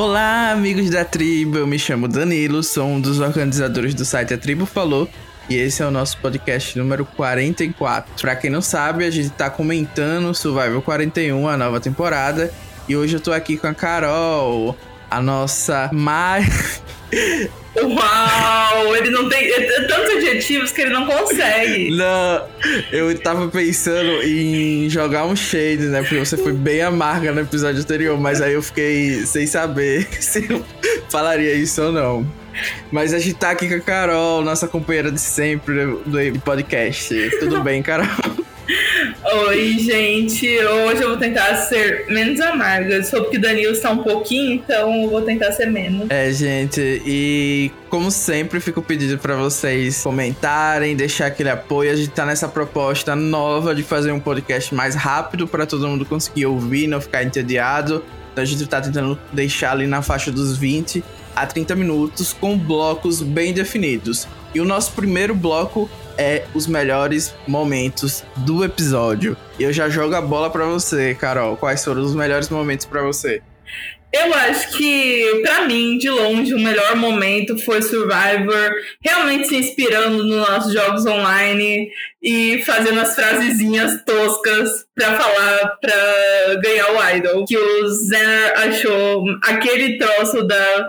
Olá, amigos da tribo. Eu me chamo Danilo, sou um dos organizadores do site A Tribo Falou. E esse é o nosso podcast número 44. Pra quem não sabe, a gente tá comentando Survival 41, a nova temporada. E hoje eu tô aqui com a Carol, a nossa mais. Uau! Ele não tem é, é tantos adjetivos que ele não consegue. Não, eu tava pensando em jogar um shade, né? Porque você foi bem amarga no episódio anterior, mas aí eu fiquei sem saber se eu falaria isso ou não. Mas a gente tá aqui com a Carol, nossa companheira de sempre do podcast. Tudo bem, Carol? Oi, gente. Hoje eu vou tentar ser menos amarga. Soube que Danilo está um pouquinho, então eu vou tentar ser menos. É, gente. E como sempre, fico pedindo para vocês comentarem, deixar aquele apoio. A gente tá nessa proposta nova de fazer um podcast mais rápido para todo mundo conseguir ouvir, não ficar entediado. Então a gente tá tentando deixar ali na faixa dos 20 a 30 minutos com blocos bem definidos. E o nosso primeiro bloco é os melhores momentos do episódio. E eu já jogo a bola para você, Carol. Quais foram os melhores momentos para você? Eu acho que, para mim, de longe, o melhor momento foi Survivor, realmente se inspirando nos nossos jogos online e fazendo as frasezinhas toscas para falar, para ganhar o Idol. Que o Zenner achou aquele troço da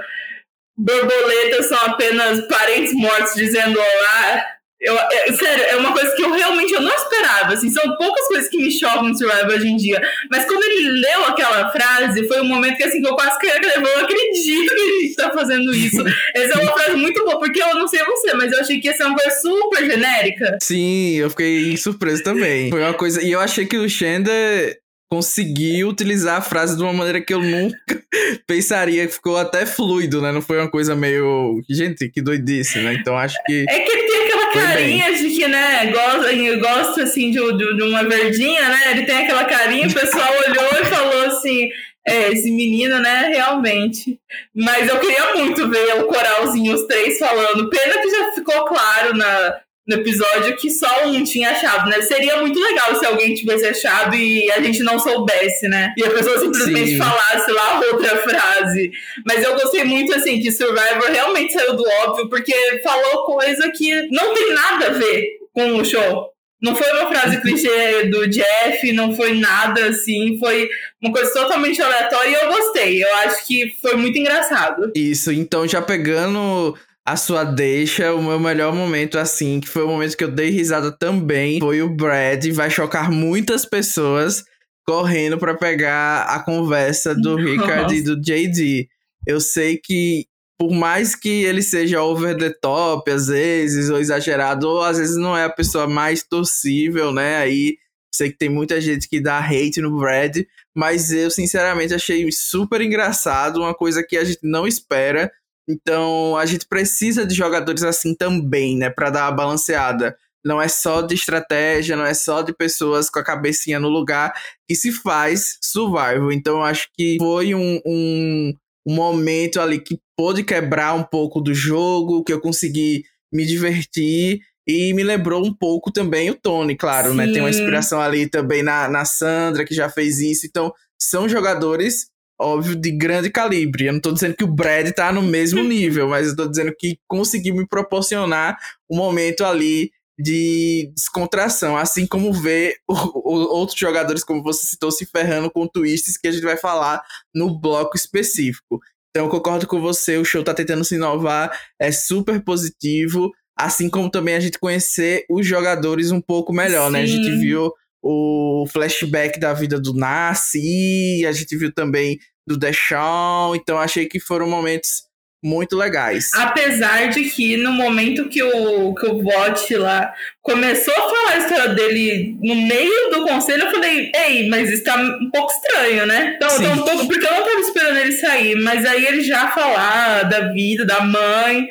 borboletas são apenas parentes mortos dizendo olá eu, é, sério, é uma coisa que eu realmente eu não esperava. Assim, são poucas coisas que me chocam no Survivor hoje em dia. Mas quando ele leu aquela frase, foi um momento que, assim, que eu quase que eu não acredito que a gente tá fazendo isso. Essa é uma frase muito boa, porque eu não sei você, mas eu achei que ia ser uma coisa super genérica. Sim, eu fiquei surpreso também. Foi uma coisa. E eu achei que o Xander consegui utilizar a frase de uma maneira que eu nunca pensaria, ficou até fluido, né? Não foi uma coisa meio. Gente, que doidice, né? Então acho que. É que ele carinha de que, né, gosta, gosta assim de, de, uma verdinha, né? Ele tem aquela carinha, o pessoal olhou e falou assim. É, esse menino, né, realmente. Mas eu queria muito ver o coralzinho, os três falando. Pena que já ficou claro na, no episódio que só um tinha achado, né? Seria muito legal se alguém tivesse achado e a gente não soubesse, né? E a pessoa simplesmente Sim. falasse lá outra frase. Mas eu gostei muito, assim, que Survivor realmente saiu do óbvio, porque falou coisa que não tem nada a ver com o show. Não foi uma frase clichê do Jeff, não foi nada assim, foi uma coisa totalmente aleatória e eu gostei. Eu acho que foi muito engraçado. Isso, então já pegando a sua deixa, o meu melhor momento, assim, que foi o momento que eu dei risada também, foi o Brad. Vai chocar muitas pessoas correndo para pegar a conversa do Nossa. Richard e do JD. Eu sei que, por mais que ele seja over the top, às vezes, ou exagerado, ou às vezes não é a pessoa mais torcível, né? Aí sei que tem muita gente que dá hate no Brad, mas eu sinceramente achei super engraçado, uma coisa que a gente não espera então a gente precisa de jogadores assim também, né, para dar a balanceada. Não é só de estratégia, não é só de pessoas com a cabecinha no lugar que se faz survival. Então eu acho que foi um, um, um momento ali que pôde quebrar um pouco do jogo, que eu consegui me divertir e me lembrou um pouco também o Tony, claro, Sim. né? Tem uma inspiração ali também na, na Sandra, que já fez isso. Então, são jogadores óbvio, de grande calibre. Eu não tô dizendo que o Brad tá no mesmo nível, mas eu tô dizendo que conseguiu me proporcionar um momento ali de descontração, assim como ver o, o, outros jogadores, como você citou, se ferrando com twists que a gente vai falar no bloco específico. Então, eu concordo com você, o show tá tentando se inovar, é super positivo, assim como também a gente conhecer os jogadores um pouco melhor, Sim. né? A gente viu o flashback da vida do Nassi, a gente viu também do Deshaun, então achei que foram momentos muito legais. Apesar de que no momento que o, que o Bot lá começou a falar a história dele no meio do conselho, eu falei, ei, mas isso tá um pouco estranho, né? Então, porque eu não tava esperando ele sair, mas aí ele já falar da vida, da mãe,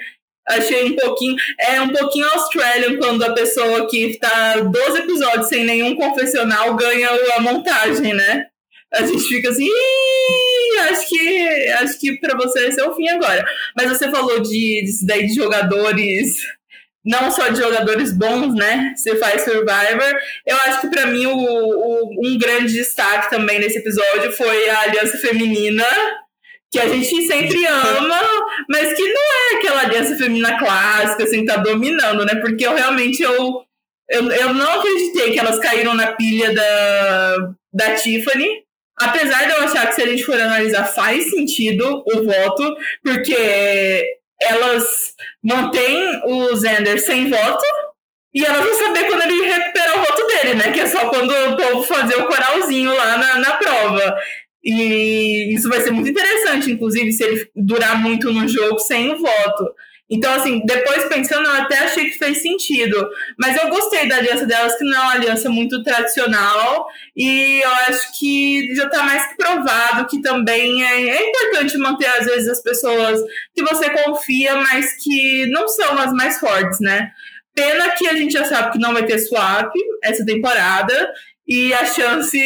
achei um pouquinho. É um pouquinho Australian quando a pessoa que tá 12 episódios sem nenhum confessional ganha a montagem, né? A gente fica assim, acho que acho que para você esse é o fim agora. Mas você falou de, de daí de jogadores, não só de jogadores bons, né? Você faz Survivor. Eu acho que para mim o, o, um grande destaque também nesse episódio foi a aliança feminina que a gente sempre ama, mas que não é aquela aliança feminina clássica, assim, tá dominando, né? Porque eu realmente eu, eu, eu não acreditei que elas caíram na pilha da, da Tiffany. Apesar de eu achar que se a gente for analisar faz sentido o voto, porque elas mantêm o Zender sem voto, e elas vão saber quando ele recuperar o voto dele, né? Que é só quando o povo fazer o coralzinho lá na, na prova. E isso vai ser muito interessante, inclusive, se ele durar muito no jogo sem o voto. Então, assim, depois pensando, eu até achei que fez sentido. Mas eu gostei da aliança delas, que não é uma aliança muito tradicional. E eu acho que já está mais que provado que também é, é, importante manter, às vezes, as pessoas que você confia, mas que não são as mais fortes, né? Pena que a gente já sabe que não vai ter swap essa temporada. E a chance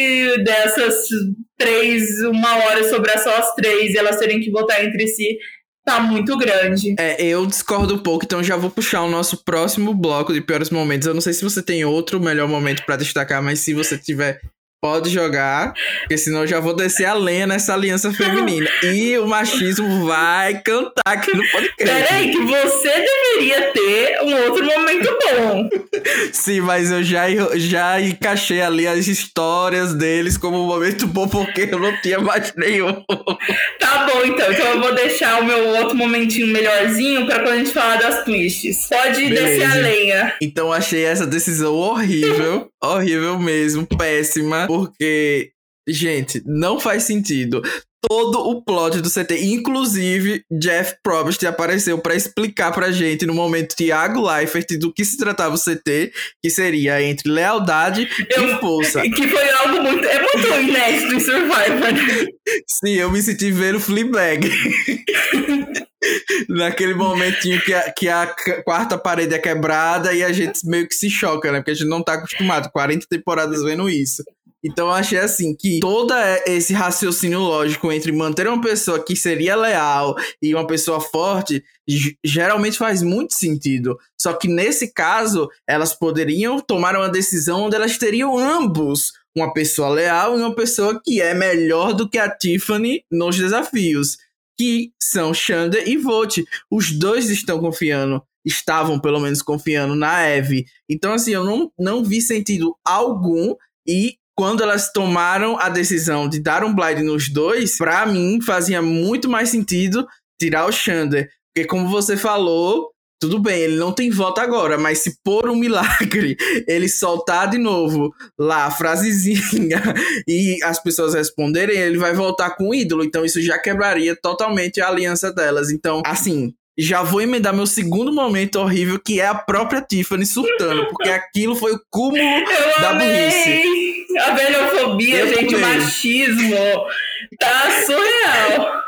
dessas três, uma hora sobrar só as três e elas terem que votar entre si tá muito grande. É, eu discordo um pouco, então já vou puxar o nosso próximo bloco de piores momentos. Eu não sei se você tem outro melhor momento para destacar, mas se você tiver pode jogar, porque senão eu já vou descer a lenha nessa aliança feminina. E o machismo vai cantar aqui no podcast. Peraí, que você deveria ter um outro momento bom. Sim, mas eu já, já encaixei ali as histórias deles como um momento bom, porque eu não tinha mais nenhum. Tá bom, então. Então eu vou deixar o meu outro momentinho melhorzinho pra quando a gente falar das twists. Pode Beleza. descer a lenha. Então achei essa decisão horrível. Horrível mesmo, péssima porque, gente, não faz sentido. Todo o plot do CT, inclusive Jeff Probst apareceu para explicar pra gente no momento Thiago Leifert do que se tratava o CT, que seria entre lealdade eu, e força. Que foi algo muito. É muito inédito em Survivor. Né? Sim, eu me senti vendo Fleabag. Naquele momentinho que a, que a quarta parede é quebrada e a gente meio que se choca, né? Porque a gente não tá acostumado. 40 temporadas vendo isso. Então eu achei assim que todo esse raciocínio lógico entre manter uma pessoa que seria leal e uma pessoa forte geralmente faz muito sentido. Só que nesse caso, elas poderiam tomar uma decisão onde elas teriam ambos uma pessoa leal e uma pessoa que é melhor do que a Tiffany nos desafios, que são Xander e Volt. Os dois estão confiando, estavam pelo menos confiando na Eve. Então assim, eu não, não vi sentido algum e quando elas tomaram a decisão de dar um blind nos dois, para mim fazia muito mais sentido tirar o Xander. Porque como você falou, tudo bem, ele não tem voto agora, mas se por um milagre ele soltar de novo lá a frasezinha e as pessoas responderem, ele vai voltar com o ídolo. Então isso já quebraria totalmente a aliança delas. Então, assim, já vou emendar meu segundo momento horrível, que é a própria Tiffany surtando, porque aquilo foi o cúmulo Eu da amei. burrice. A velhofobia, eu gente, o machismo. Tá surreal.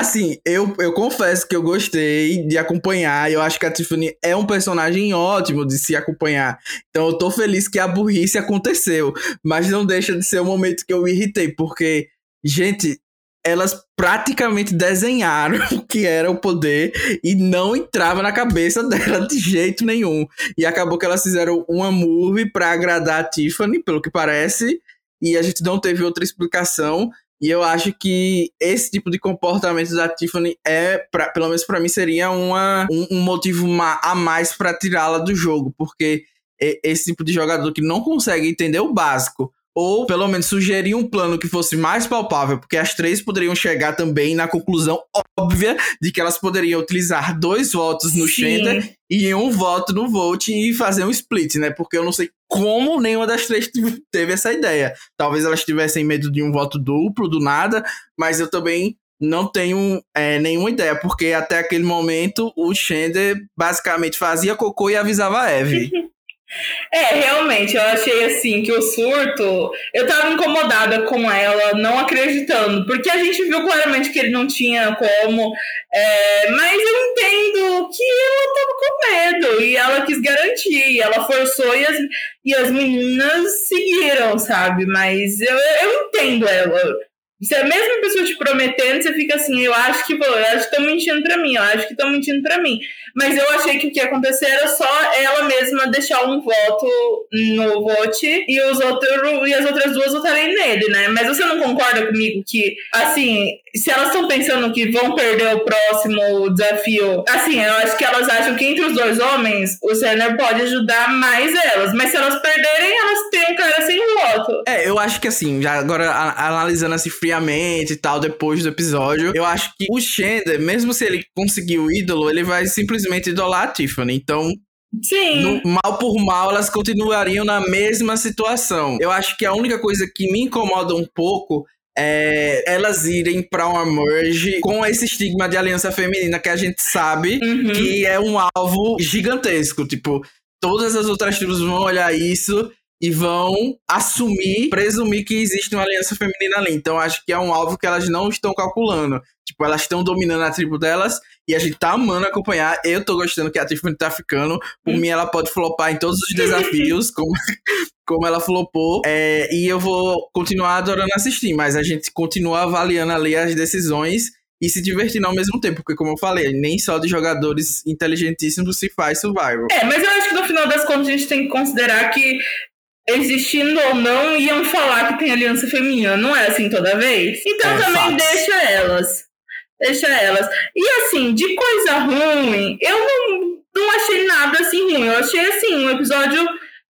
Assim, eu, eu confesso que eu gostei de acompanhar. Eu acho que a Tiffany é um personagem ótimo de se acompanhar. Então eu tô feliz que a burrice aconteceu. Mas não deixa de ser o um momento que eu me irritei, porque, gente, elas praticamente desenharam o que era o poder e não entrava na cabeça dela de jeito nenhum. E acabou que elas fizeram uma movie para agradar a Tiffany, pelo que parece, e a gente não teve outra explicação. E eu acho que esse tipo de comportamento da Tiffany é, pra, pelo menos para mim, seria uma, um, um motivo a mais para tirá-la do jogo, porque esse tipo de jogador que não consegue entender o básico ou pelo menos sugerir um plano que fosse mais palpável, porque as três poderiam chegar também na conclusão óbvia de que elas poderiam utilizar dois votos no Shender e um voto no Volt e fazer um split, né? Porque eu não sei como nenhuma das três teve essa ideia. Talvez elas tivessem medo de um voto duplo, do nada, mas eu também não tenho é, nenhuma ideia, porque até aquele momento o Shender basicamente fazia cocô e avisava a Eve. É, realmente, eu achei assim que o surto. Eu tava incomodada com ela, não acreditando, porque a gente viu claramente que ele não tinha como. É, mas eu entendo que ela tava com medo e ela quis garantir, e ela forçou e as, e as meninas seguiram, sabe? Mas eu, eu entendo ela. Se a mesma pessoa te prometendo, você fica assim, eu acho que eu acho que estão mentindo pra mim, eu acho que estão mentindo pra mim. Mas eu achei que o que ia acontecer era só ela mesma deixar um voto no vote e, os outro, e as outras duas votarem nele, né? Mas você não concorda comigo que, assim, se elas estão pensando que vão perder o próximo desafio, assim, eu acho que elas acham que entre os dois homens, o Senna pode ajudar mais elas. Mas se elas perderem, elas têm um cara sem voto. É, eu acho que assim, já agora analisando assim friamente e tal, depois do episódio, eu acho que o Xander, mesmo se ele conseguir o ídolo, ele vai simplesmente idolar a Tiffany. Então, Sim. No, mal por mal, elas continuariam na mesma situação. Eu acho que a única coisa que me incomoda um pouco é, elas irem para uma merge com esse estigma de aliança feminina que a gente sabe uhum. que é um alvo gigantesco. Tipo, todas as outras tribos vão olhar isso e vão assumir, presumir que existe uma aliança feminina ali. Então acho que é um alvo que elas não estão calculando. Tipo, elas estão dominando a tribo delas e a gente tá amando acompanhar. Eu tô gostando que a Tiffany tá ficando. Por mim, ela pode flopar em todos os desafios, como, como ela flopou. É, e eu vou continuar adorando assistir, mas a gente continua avaliando ali as decisões e se divertindo ao mesmo tempo, porque como eu falei, nem só de jogadores inteligentíssimos se faz survival. É, mas eu acho que no final das contas a gente tem que considerar que existindo ou não, iam falar que tem aliança feminina. Não é assim toda vez. Então é, também deixa elas. Deixa elas. E assim, de coisa ruim, eu não, não achei nada assim ruim. Eu achei assim, um episódio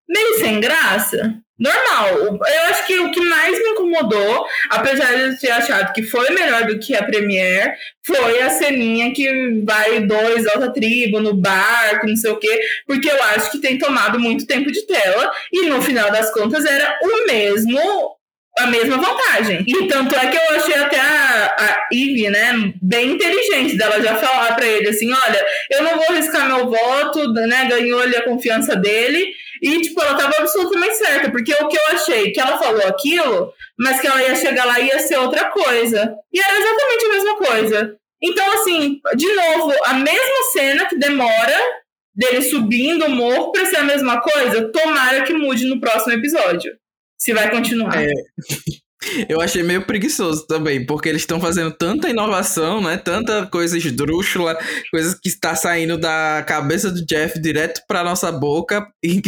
meio sem graça normal. Eu acho que o que mais me incomodou, apesar de eu ter achado que foi melhor do que a Premiere, foi a ceninha que vai dois alta tribo no barco, não sei o quê, porque eu acho que tem tomado muito tempo de tela e no final das contas era o mesmo a mesma vantagem. E tanto é que eu achei até a, a né, bem inteligente dela já falar para ele assim, olha, eu não vou arriscar meu voto, né, ganhou ali a confiança dele, e, tipo, ela tava absolutamente certa, porque o que eu achei, que ela falou aquilo, mas que ela ia chegar lá e ia ser outra coisa. E era exatamente a mesma coisa. Então, assim, de novo, a mesma cena que demora dele subindo o morro pra ser a mesma coisa, tomara que mude no próximo episódio. Se vai continuar. É. Eu achei meio preguiçoso também, porque eles estão fazendo tanta inovação, né? Tanta coisa esdrúxula, coisas que está saindo da cabeça do Jeff direto para nossa boca e,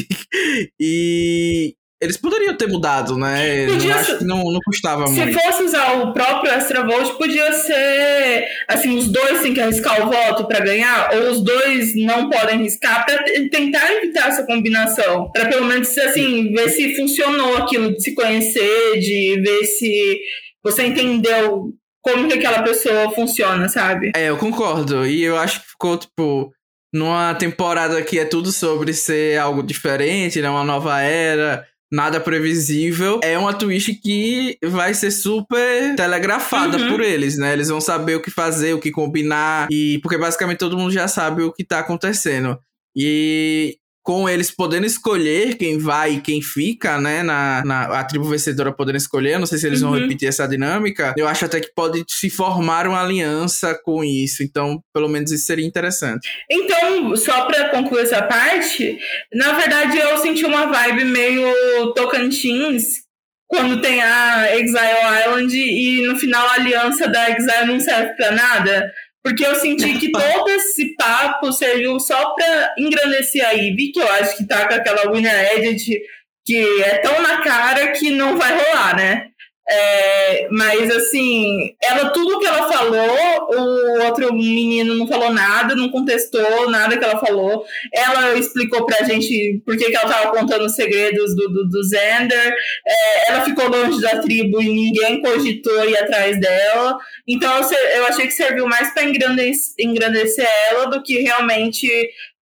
e eles poderiam ter mudado, né? Podia acho que não, não custava se muito. Se fosse usar o próprio Extra Volt, podia ser assim: os dois têm que arriscar o voto para ganhar, ou os dois não podem arriscar, para tentar evitar essa combinação. Para pelo menos assim, ver se funcionou aquilo de se conhecer, de ver se você entendeu como que aquela pessoa funciona, sabe? É, eu concordo. E eu acho que ficou, tipo numa temporada que é tudo sobre ser algo diferente, né? Uma nova era nada previsível, é uma twist que vai ser super telegrafada uhum. por eles, né? Eles vão saber o que fazer, o que combinar, e porque basicamente todo mundo já sabe o que tá acontecendo. E com eles podendo escolher quem vai e quem fica, né? Na, na a tribo vencedora podendo escolher. Não sei se eles uhum. vão repetir essa dinâmica. Eu acho até que pode se formar uma aliança com isso. Então, pelo menos isso seria interessante. Então, só pra concluir essa parte, na verdade eu senti uma vibe meio Tocantins. Quando tem a Exile Island e no final a aliança da Exile não serve pra nada. Porque eu senti que todo esse papo serviu só pra engrandecer a Ivy, que eu acho que tá com aquela Winner Edit que é tão na cara que não vai rolar, né? É, mas assim, ela tudo que ela falou, o outro menino não falou nada, não contestou nada que ela falou. Ela explicou pra gente por que, que ela tava contando os segredos do, do, do. É, ela ficou longe da tribo e ninguém cogitou ir atrás dela. Então eu achei que serviu mais para engrandecer, engrandecer ela do que realmente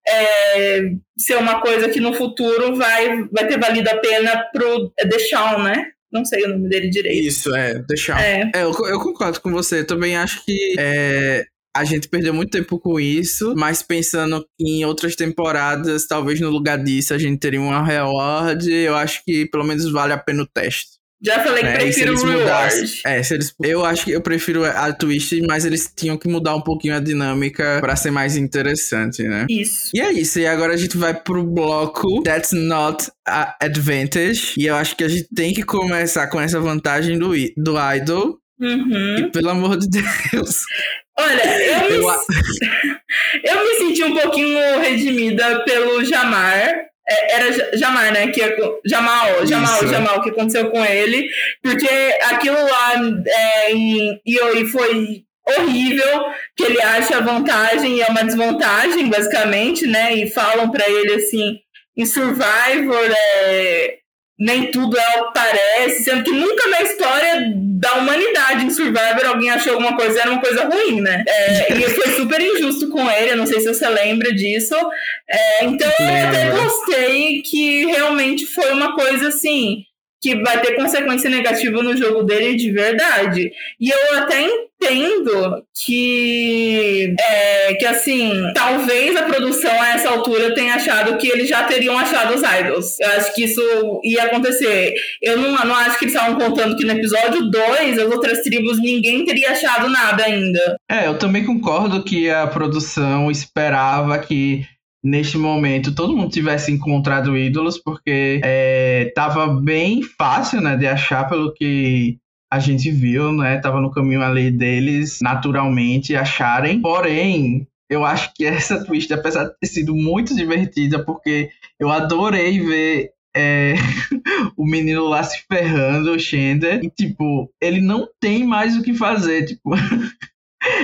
é, ser uma coisa que no futuro vai, vai ter valido a pena pro Deshaun, né? Não sei o nome dele direito. Isso, é, deixar. É. é eu, eu, concordo com você. Também acho que é, a gente perdeu muito tempo com isso, mas pensando em outras temporadas, talvez no lugar disso a gente teria uma reward. Eu acho que pelo menos vale a pena o teste. Já falei que é, prefiro o Reward. É, se eles, eu acho que eu prefiro a Twist, mas eles tinham que mudar um pouquinho a dinâmica para ser mais interessante, né? Isso. E é isso. E agora a gente vai pro bloco That's Not a Advantage. E eu acho que a gente tem que começar com essa vantagem do, do Idol. Uhum. E, pelo amor de Deus. Olha, eu, eu... Me... eu me senti um pouquinho redimida pelo Jamar. É, era Jamar, né? Que, Jamal, Jamal, Isso. Jamal, que aconteceu com ele. Porque aquilo lá é, em Ioi foi horrível, que ele acha vantagem e é uma desvantagem, basicamente, né? E falam para ele assim, em Survivor, é, nem tudo é o que parece, sendo que nunca na história da humanidade em Survivor alguém achou alguma coisa era uma coisa ruim, né? É, e foi super injusto com ele, eu não sei se você lembra disso. É, então eu até gostei que realmente foi uma coisa assim que vai ter consequência negativa no jogo dele de verdade. E eu até entendo que, é, que assim, talvez a produção a essa altura tenha achado que eles já teriam achado os idols. Eu acho que isso ia acontecer. Eu não, não acho que eles estavam contando que no episódio 2, as outras tribos, ninguém teria achado nada ainda. É, eu também concordo que a produção esperava que neste momento todo mundo tivesse encontrado ídolos, porque é, tava bem fácil, né, de achar pelo que a gente viu, né, tava no caminho ali deles naturalmente acharem. Porém, eu acho que essa twist, apesar de ter sido muito divertida, porque eu adorei ver é, o menino lá se ferrando, o Shender, e tipo, ele não tem mais o que fazer, tipo.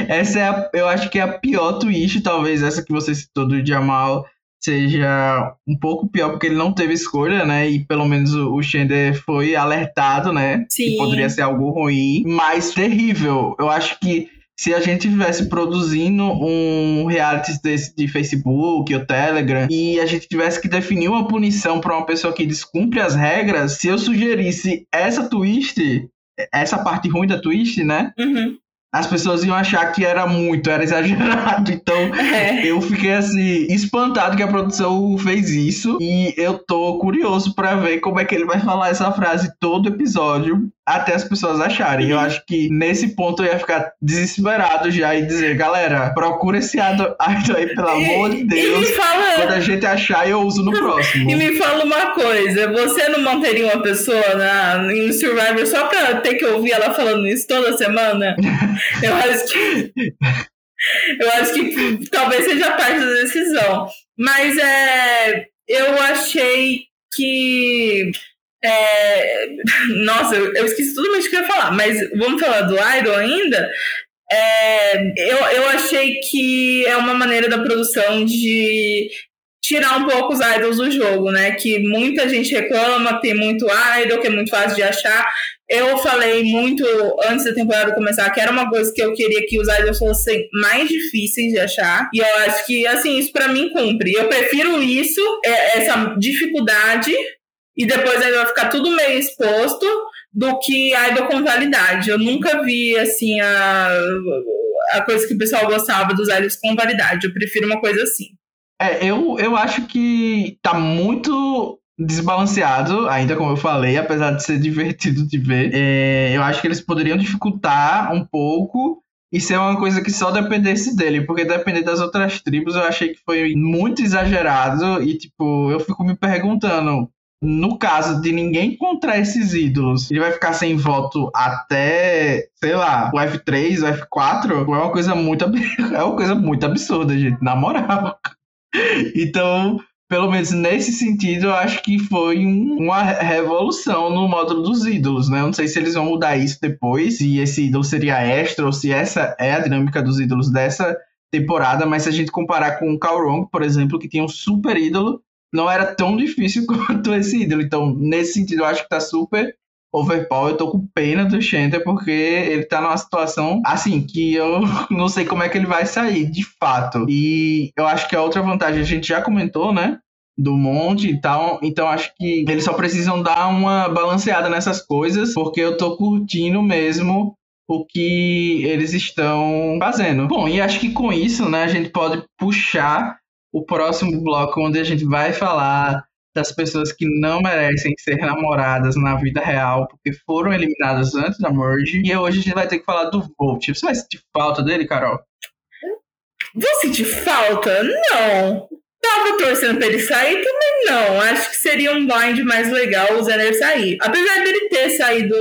Essa é a, eu acho que é a pior twist, talvez essa que você citou do Jamal seja um pouco pior porque ele não teve escolha, né? E pelo menos o Shender foi alertado, né? Sim. Que poderia ser algo ruim, mas terrível. Eu acho que se a gente tivesse produzindo um reality desse de Facebook ou Telegram e a gente tivesse que definir uma punição para uma pessoa que descumpre as regras, se eu sugerisse essa twist, essa parte ruim da twist, né? Uhum as pessoas iam achar que era muito, era exagerado. Então é. eu fiquei assim, espantado que a produção fez isso. E eu tô curioso para ver como é que ele vai falar essa frase todo episódio até as pessoas acharem. Eu acho que nesse ponto eu ia ficar desesperado já e dizer, galera, procura esse idol aí, pelo amor de Deus. Fala... Quando a gente achar, eu uso no próximo. E me fala uma coisa, você não manteria uma pessoa na, no Survivor só pra ter que ouvir ela falando isso toda semana? eu acho que. Eu acho que talvez seja parte da decisão. Mas é, eu achei que é... Nossa, eu, esqueci tudo mais que eu ia falar, mas vamos falar do Idol ainda. É... Eu, eu achei que é uma maneira da produção de tirar um pouco os idols do jogo, né? Que muita gente reclama, tem muito idol, que é muito fácil de achar. Eu falei muito antes da temporada começar que era uma coisa que eu queria que os idols fossem mais difíceis de achar. E eu acho que, assim, isso para mim cumpre. Eu prefiro isso, é, essa dificuldade, e depois aí vai ficar tudo meio exposto do que idol com validade. Eu nunca vi assim a, a coisa que o pessoal gostava dos idols com validade. Eu prefiro uma coisa assim. É, eu, eu acho que tá muito desbalanceado, ainda como eu falei, apesar de ser divertido de ver. É, eu acho que eles poderiam dificultar um pouco e ser uma coisa que só dependesse dele, porque depender das outras tribos eu achei que foi muito exagerado e tipo, eu fico me perguntando, no caso de ninguém encontrar esses ídolos, ele vai ficar sem voto até, sei lá, o F3, o F4, é uma coisa muito, é uma coisa muito absurda, gente, na moral. Então, pelo menos nesse sentido, eu acho que foi um, uma revolução no módulo dos ídolos, né? Eu não sei se eles vão mudar isso depois, se esse ídolo seria extra ou se essa é a dinâmica dos ídolos dessa temporada, mas se a gente comparar com o Kalrong, por exemplo, que tinha um super ídolo não era tão difícil quanto esse ídolo. Então, nesse sentido, eu acho que tá super overpower. Eu tô com pena do Shenter porque ele tá numa situação assim que eu não sei como é que ele vai sair, de fato. E eu acho que a outra vantagem a gente já comentou, né? Do monte e tal. Então acho que eles só precisam dar uma balanceada nessas coisas, porque eu tô curtindo mesmo o que eles estão fazendo. Bom, e acho que com isso, né, a gente pode puxar o próximo bloco, onde a gente vai falar das pessoas que não merecem ser namoradas na vida real, porque foram eliminadas antes da merge. E hoje a gente vai ter que falar do Volt. Você vai sentir falta dele, Carol? Vou sentir falta? Não. Tava torcendo pra ele sair também não. Acho que seria um blind mais legal o Zener sair. Apesar dele ter saído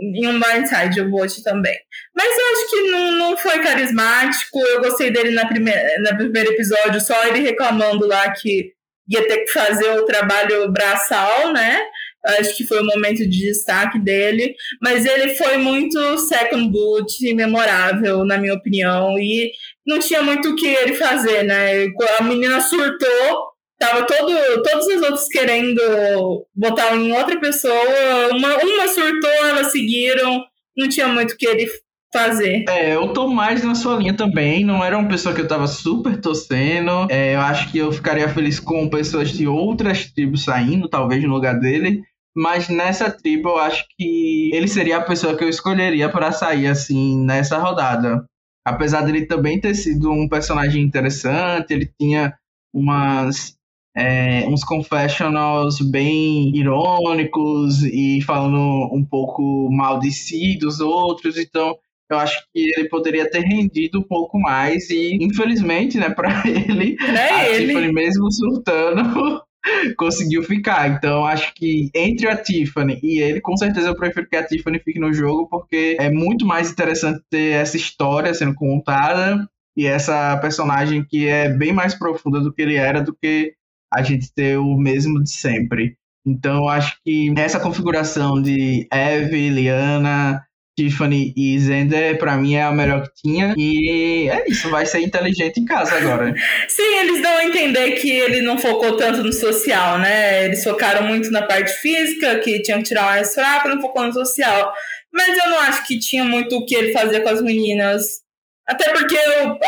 em um blindside o Vote também. Mas eu acho que não, não foi carismático. Eu gostei dele na primeira, na primeiro episódio, só ele reclamando lá que ia ter que fazer o trabalho braçal, né? Acho que foi o momento de destaque dele. Mas ele foi muito second boot, memorável, na minha opinião. E não tinha muito o que ele fazer, né? A menina surtou, tava todo, todos os outros querendo botar em outra pessoa. Uma, uma surtou, elas seguiram. Não tinha muito o que ele fazer. É, eu tô mais na sua linha também. Não era uma pessoa que eu tava super torcendo. É, eu acho que eu ficaria feliz com pessoas de outras tribos saindo, talvez no lugar dele. Mas nessa tribo eu acho que ele seria a pessoa que eu escolheria para sair assim nessa rodada. Apesar dele também ter sido um personagem interessante, ele tinha umas é, uns confessionals bem irônicos e falando um pouco mal de si dos outros, então eu acho que ele poderia ter rendido um pouco mais e infelizmente, né, para ele, é a ele. Tiffany mesmo surtando conseguiu ficar. Então acho que entre a Tiffany e ele, com certeza eu prefiro que a Tiffany fique no jogo porque é muito mais interessante ter essa história sendo contada e essa personagem que é bem mais profunda do que ele era do que a gente ter o mesmo de sempre. Então acho que essa configuração de Eve, Liana, Tiffany e Zender, pra mim, é a melhor que tinha. E é isso, vai ser inteligente em casa agora. Sim, eles dão a entender que ele não focou tanto no social, né? Eles focaram muito na parte física, que tinham que tirar mais fraco, não focou no social. Mas eu não acho que tinha muito o que ele fazer com as meninas. Até porque, eu,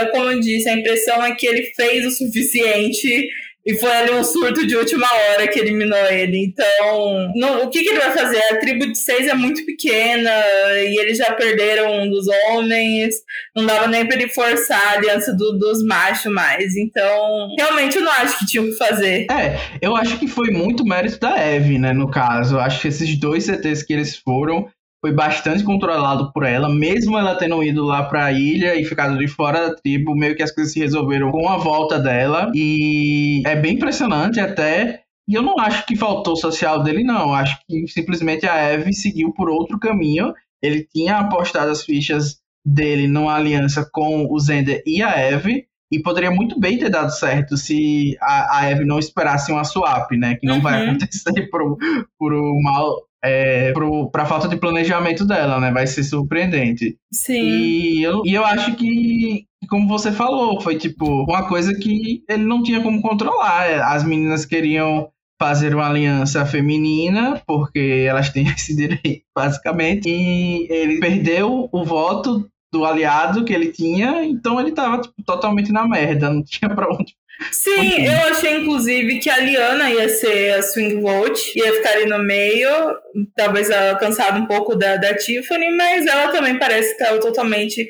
eu, como eu disse, a impressão é que ele fez o suficiente e foi ali um surto de última hora que eliminou ele. Então, o que, que, ele vai fazer? A tribo de seis é muito pequena e eles já perderam um dos homens. Não dava nem pra ele forçar a aliança do, dos machos mais. Então, realmente eu não acho que tinha o que fazer. É, eu acho que foi muito mérito da Eve, né, no caso. Eu acho que esses dois CTs que eles foram foi bastante controlado por ela, mesmo ela tendo ido lá para a ilha e ficado de fora da tribo, meio que as coisas se resolveram com a volta dela e é bem impressionante até. E eu não acho que faltou social dele, não. Acho que simplesmente a Eve seguiu por outro caminho. Ele tinha apostado as fichas dele numa aliança com o Zender e a Eve, e poderia muito bem ter dado certo se a, a Eve não esperasse uma swap, né? Que não uhum. vai acontecer por, por um mal é, para falta de planejamento dela, né? Vai ser surpreendente. Sim. E eu, e eu acho que, como você falou, foi tipo uma coisa que ele não tinha como controlar. As meninas queriam fazer uma aliança feminina, porque elas têm esse direito, basicamente. E ele perdeu o voto do aliado que ele tinha, então ele tava tipo, totalmente na merda, não tinha pra onde Sim, eu achei inclusive que a Liana ia ser a swing vote, ia ficar ali no meio, talvez alcançado um pouco da, da Tiffany, mas ela também parece que estava totalmente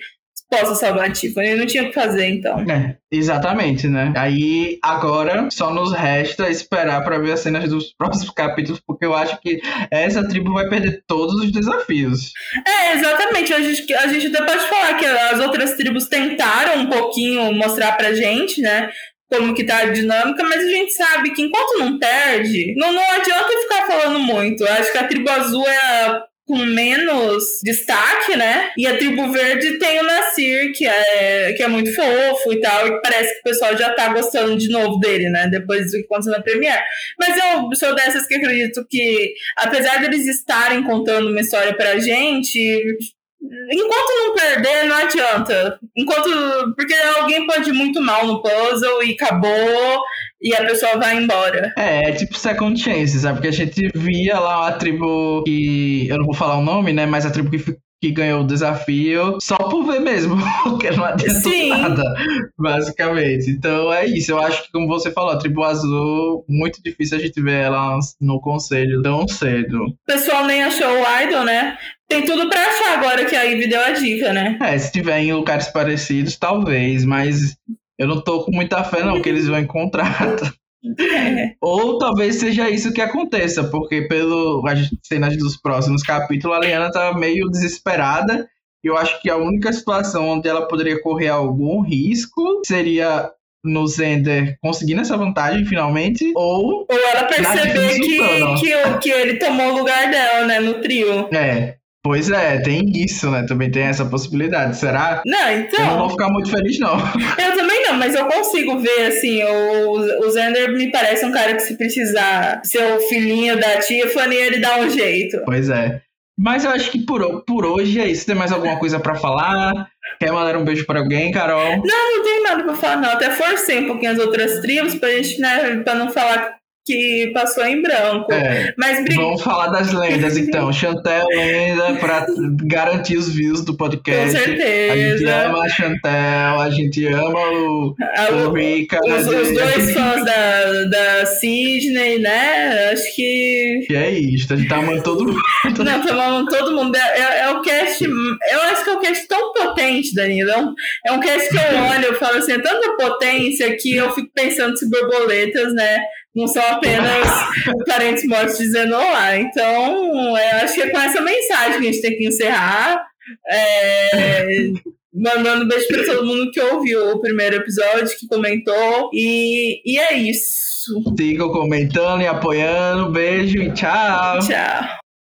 possa salvar a Tiffany. Não tinha o que fazer, então. É, exatamente, né? Aí, agora, só nos resta esperar para ver as cenas dos próximos capítulos, porque eu acho que essa tribo vai perder todos os desafios. É, exatamente. A gente, a gente até pode falar que as outras tribos tentaram um pouquinho mostrar pra gente, né? como que tá a dinâmica, mas a gente sabe que enquanto não perde, não, não adianta ficar falando muito. Eu acho que a tribo azul é com menos destaque, né? E a tribo verde tem o Nasir, que é, que é muito fofo e tal, e parece que o pessoal já tá gostando de novo dele, né? Depois do que aconteceu na Premiere. Mas eu sou dessas que acredito que, apesar deles estarem contando uma história pra gente, Enquanto não perder, não adianta. Enquanto. Porque alguém pode ir muito mal no puzzle e acabou e a pessoa vai embora. É, é tipo second chance, sabe? Porque a gente via lá a tribo que. Eu não vou falar o nome, né? Mas a tribo que que ganhou o desafio só por ver mesmo, porque não adiantou Sim. nada, basicamente. Então é isso. Eu acho que, como você falou, a tribo azul, muito difícil a gente ver ela no conselho tão cedo. O pessoal nem achou o Idol, né? Tem tudo pra achar agora que a Ivy deu a dica, né? É, se tiver em lugares parecidos, talvez, mas eu não tô com muita fé, não, que eles vão encontrar. É. Ou talvez seja isso que aconteça, porque pelo as cenas dos próximos capítulos, a Liana tá meio desesperada. E eu acho que a única situação onde ela poderia correr algum risco seria no Zender conseguindo essa vantagem finalmente, ou. Ou ela perceber que, que, que ele tomou o lugar dela, né, no trio. É. Pois é, tem isso, né? Também tem essa possibilidade. Será? Não, então. Eu não vou ficar muito feliz, não. Eu também não, mas eu consigo ver, assim, o, o Zender me parece um cara que se precisar ser o filhinho da tia Fanny, ele dá um jeito. Pois é. Mas eu acho que por, por hoje é isso. Tem mais alguma coisa para falar? Quer mandar um beijo para alguém, Carol? Não, não tem nada para falar, não. Até forcei um pouquinho as outras tribos pra gente, né, pra não falar que passou em branco. É, Mas Vamos falar das lendas, então. Chantel lenda para garantir os views do podcast. Com certeza. A gente ama a Chantel, a gente ama o, a, o Rica. Os, os dois fãs da, da Sidney, né? Acho que. Que é isso, a gente tá amando todo mundo. Não, tá amando todo mundo. É, é, é, o cast. Eu acho que é um cast tão potente, Danilo. É um, é um cast que eu olho, eu falo assim, é tanta potência que eu fico pensando se borboletas, né? Não são apenas parentes mortos dizendo olá. Então, eu acho que é com essa mensagem que a gente tem que encerrar. É, mandando um beijo para todo mundo que ouviu o primeiro episódio, que comentou. E, e é isso. Sigam comentando e apoiando. Beijo e tchau. Tchau.